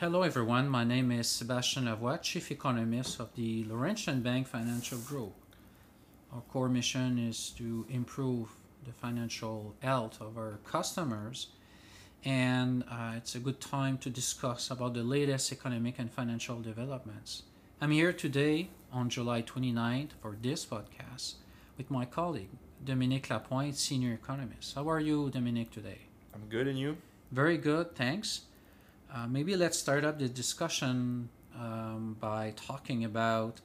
Hello, everyone. My name is Sébastien Lavoie, Chief Economist of the Laurentian Bank Financial Group. Our core mission is to improve the financial health of our customers, and uh, it's a good time to discuss about the latest economic and financial developments. I'm here today on July 29th for this podcast with my colleague, Dominique Lapointe, Senior Economist. How are you, Dominique, today? I'm good, and you? Very good, thanks. Uh, maybe let's start up the discussion um, by talking about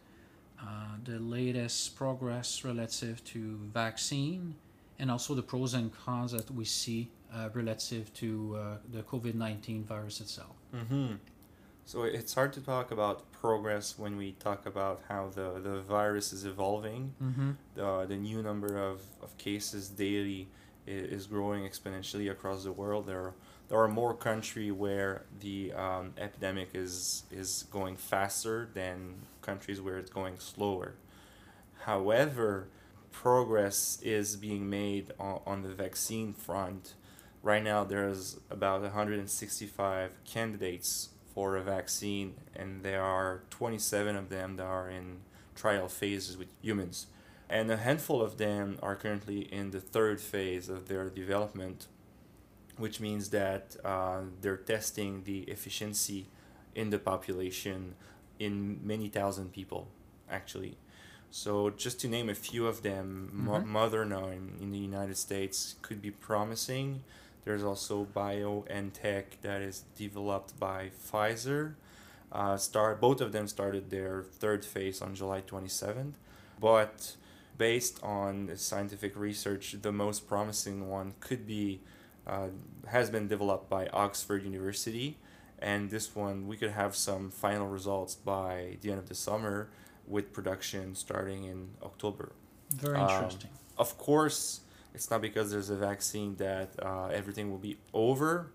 uh, the latest progress relative to vaccine and also the pros and cons that we see uh, relative to uh, the COVID 19 virus itself. Mm-hmm. So it's hard to talk about progress when we talk about how the, the virus is evolving. Mm-hmm. The, the new number of, of cases daily is growing exponentially across the world. There are, there are more countries where the um, epidemic is, is going faster than countries where it's going slower. However, progress is being made on, on the vaccine front. Right now, there's about 165 candidates for a vaccine, and there are 27 of them that are in trial phases with humans. And a handful of them are currently in the third phase of their development, which means that uh, they're testing the efficiency in the population in many thousand people, actually. So, just to name a few of them, mm-hmm. Moderna in, in the United States could be promising. There's also BioNTech that is developed by Pfizer. Uh, start both of them started their third phase on July 27th, but based on scientific research, the most promising one could be uh, has been developed by Oxford University, and this one we could have some final results by the end of the summer with production starting in October. Very um, interesting. Um, of course, it's not because there's a vaccine that uh, everything will be over.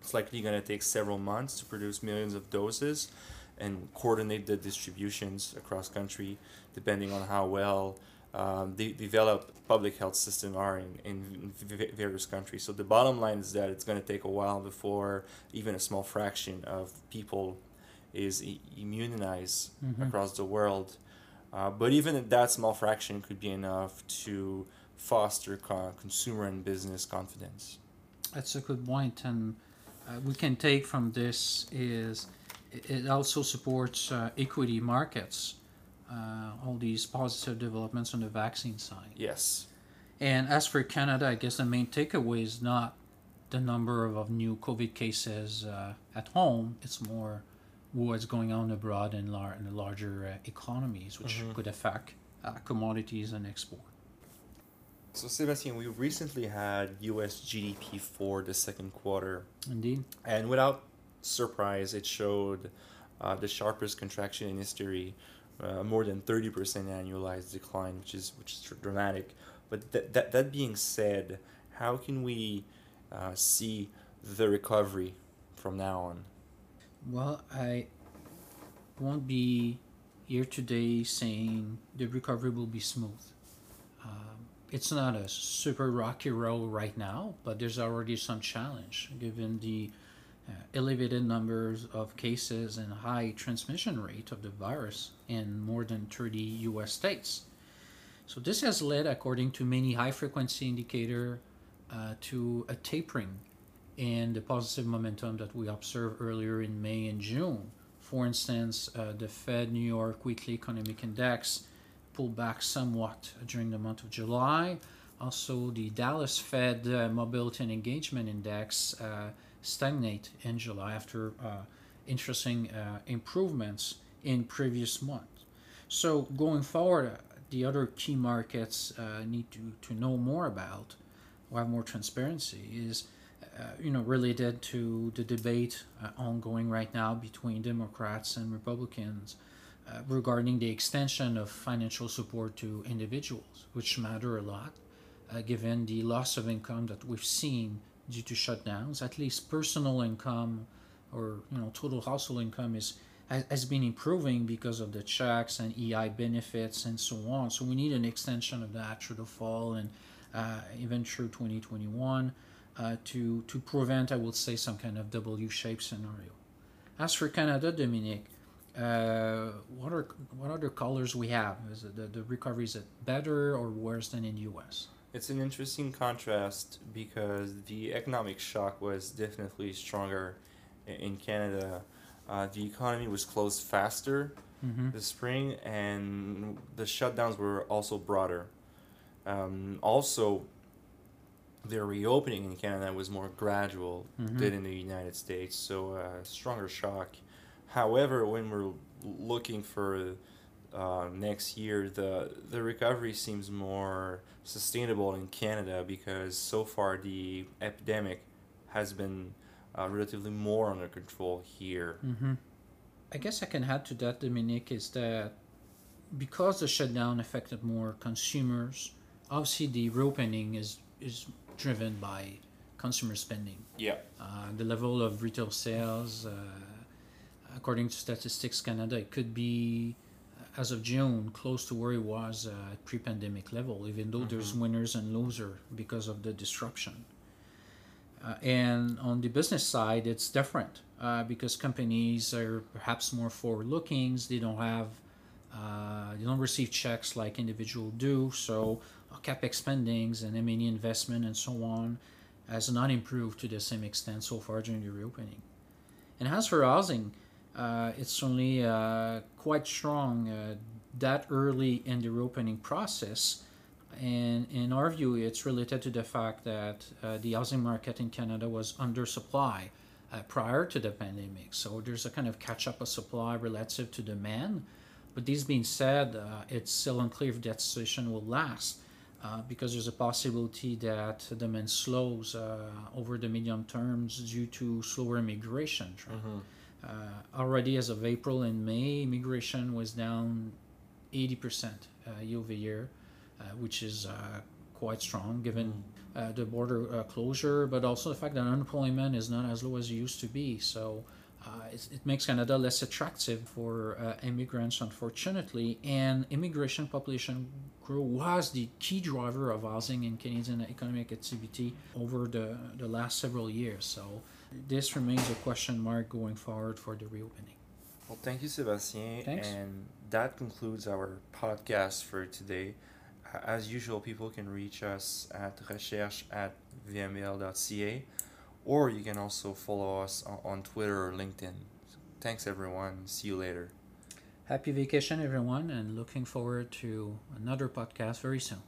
It's likely going to take several months to produce millions of doses and coordinate the distributions across country depending on how well um, the developed public health system are in, in various countries. So the bottom line is that it's going to take a while before even a small fraction of people is immunized mm-hmm. across the world. Uh, but even that small fraction could be enough to foster consumer and business confidence. That's a good point, and uh, we can take from this is it also supports uh, equity markets. Uh, all these positive developments on the vaccine side. Yes. And as for Canada, I guess the main takeaway is not the number of, of new COVID cases uh, at home. It's more what's going on abroad in, lar- in the larger uh, economies, which mm-hmm. could affect uh, commodities and export. So, Sébastien, we recently had US GDP for the second quarter. Indeed. And without surprise, it showed uh, the sharpest contraction in history, uh, more than 30% annualized decline, which is, which is dramatic. But th- that, that being said, how can we uh, see the recovery from now on? Well, I won't be here today saying the recovery will be smooth it's not a super rocky road right now, but there's already some challenge given the elevated numbers of cases and high transmission rate of the virus in more than 30 US states. So this has led, according to many high frequency indicator, uh, to a tapering in the positive momentum that we observed earlier in May and June. For instance, uh, the Fed New York Weekly Economic Index pulled back somewhat during the month of July. Also, the Dallas Fed uh, Mobility and Engagement Index uh, stagnate in July after uh, interesting uh, improvements in previous months. So going forward, uh, the other key markets need to, to know more about or have more transparency is you know related to the debate ongoing right now between Democrats and Republicans regarding the extension of financial support to individuals, which matter a lot, given the loss of income that we've seen due to shutdowns. At least personal income or you know total household income is has been improving because of the checks and EI benefits and so on. So we need an extension of that through the fall and uh, even through 2021 uh, to to prevent, I would say, some kind of W-shaped scenario. As for Canada, Dominique, uh, what are what other colors we have? Is the, the recovery is it better or worse than in the U.S.? It's an interesting contrast because the economic shock was definitely stronger in Canada. Uh, the economy was closed faster Mm-hmm. this spring, and the shutdowns were also broader. Um, also, the reopening in Canada was more gradual Mhm. than in the United States, so a stronger shock. However, when we're looking for uh, next year, the the recovery seems more sustainable in Canada because so far the epidemic has been uh, relatively more under control here. Mm-hmm. I guess I can add to that, Dominique, is that because the shutdown affected more consumers, obviously the reopening is is driven by consumer spending. Yeah. Uh, the level of retail sales, uh, according to Statistics Canada, it could be, uh, as of June, close to where it was uh, at pre-pandemic level, even though there's winners and losers because of the disruption. Uh, and on the business side, it's different uh, because companies are perhaps more forward-looking. They don't have, uh, they don't receive checks like individual do. So uh, capex spendings and M&E investment and so on has not improved to the same extent so far during the reopening. And as for housing, it's only uh, quite strong uh, that early in the reopening process. And in our view, it's related to the fact that uh, the housing market in Canada was undersupply uh, prior to the pandemic. So there's a kind of catch up of supply relative to demand. But this being said, uh, it's still unclear if that situation will last uh, because there's a possibility that demand slows uh, over the medium terms due to slower immigration. trend. Uh, already as of April and May, immigration was down 80% uh, year over year, uh, which is uh, quite strong given uh, the border uh, closure, but also the fact that unemployment is not as low as it used to be. So uh, it, it makes Canada less attractive for uh, immigrants, unfortunately. And immigration population was the key driver of housing and Canadian economic activity over the, the last several years. So this remains a question mark going forward for the reopening. Well, thank you, Sebastien. Thanks. And that concludes our podcast for today. As usual, people can reach us at recherche at vml.ca or you can also follow us on, on Twitter or LinkedIn. Thanks, everyone. See you later. Happy vacation, everyone, and looking forward to another podcast very soon.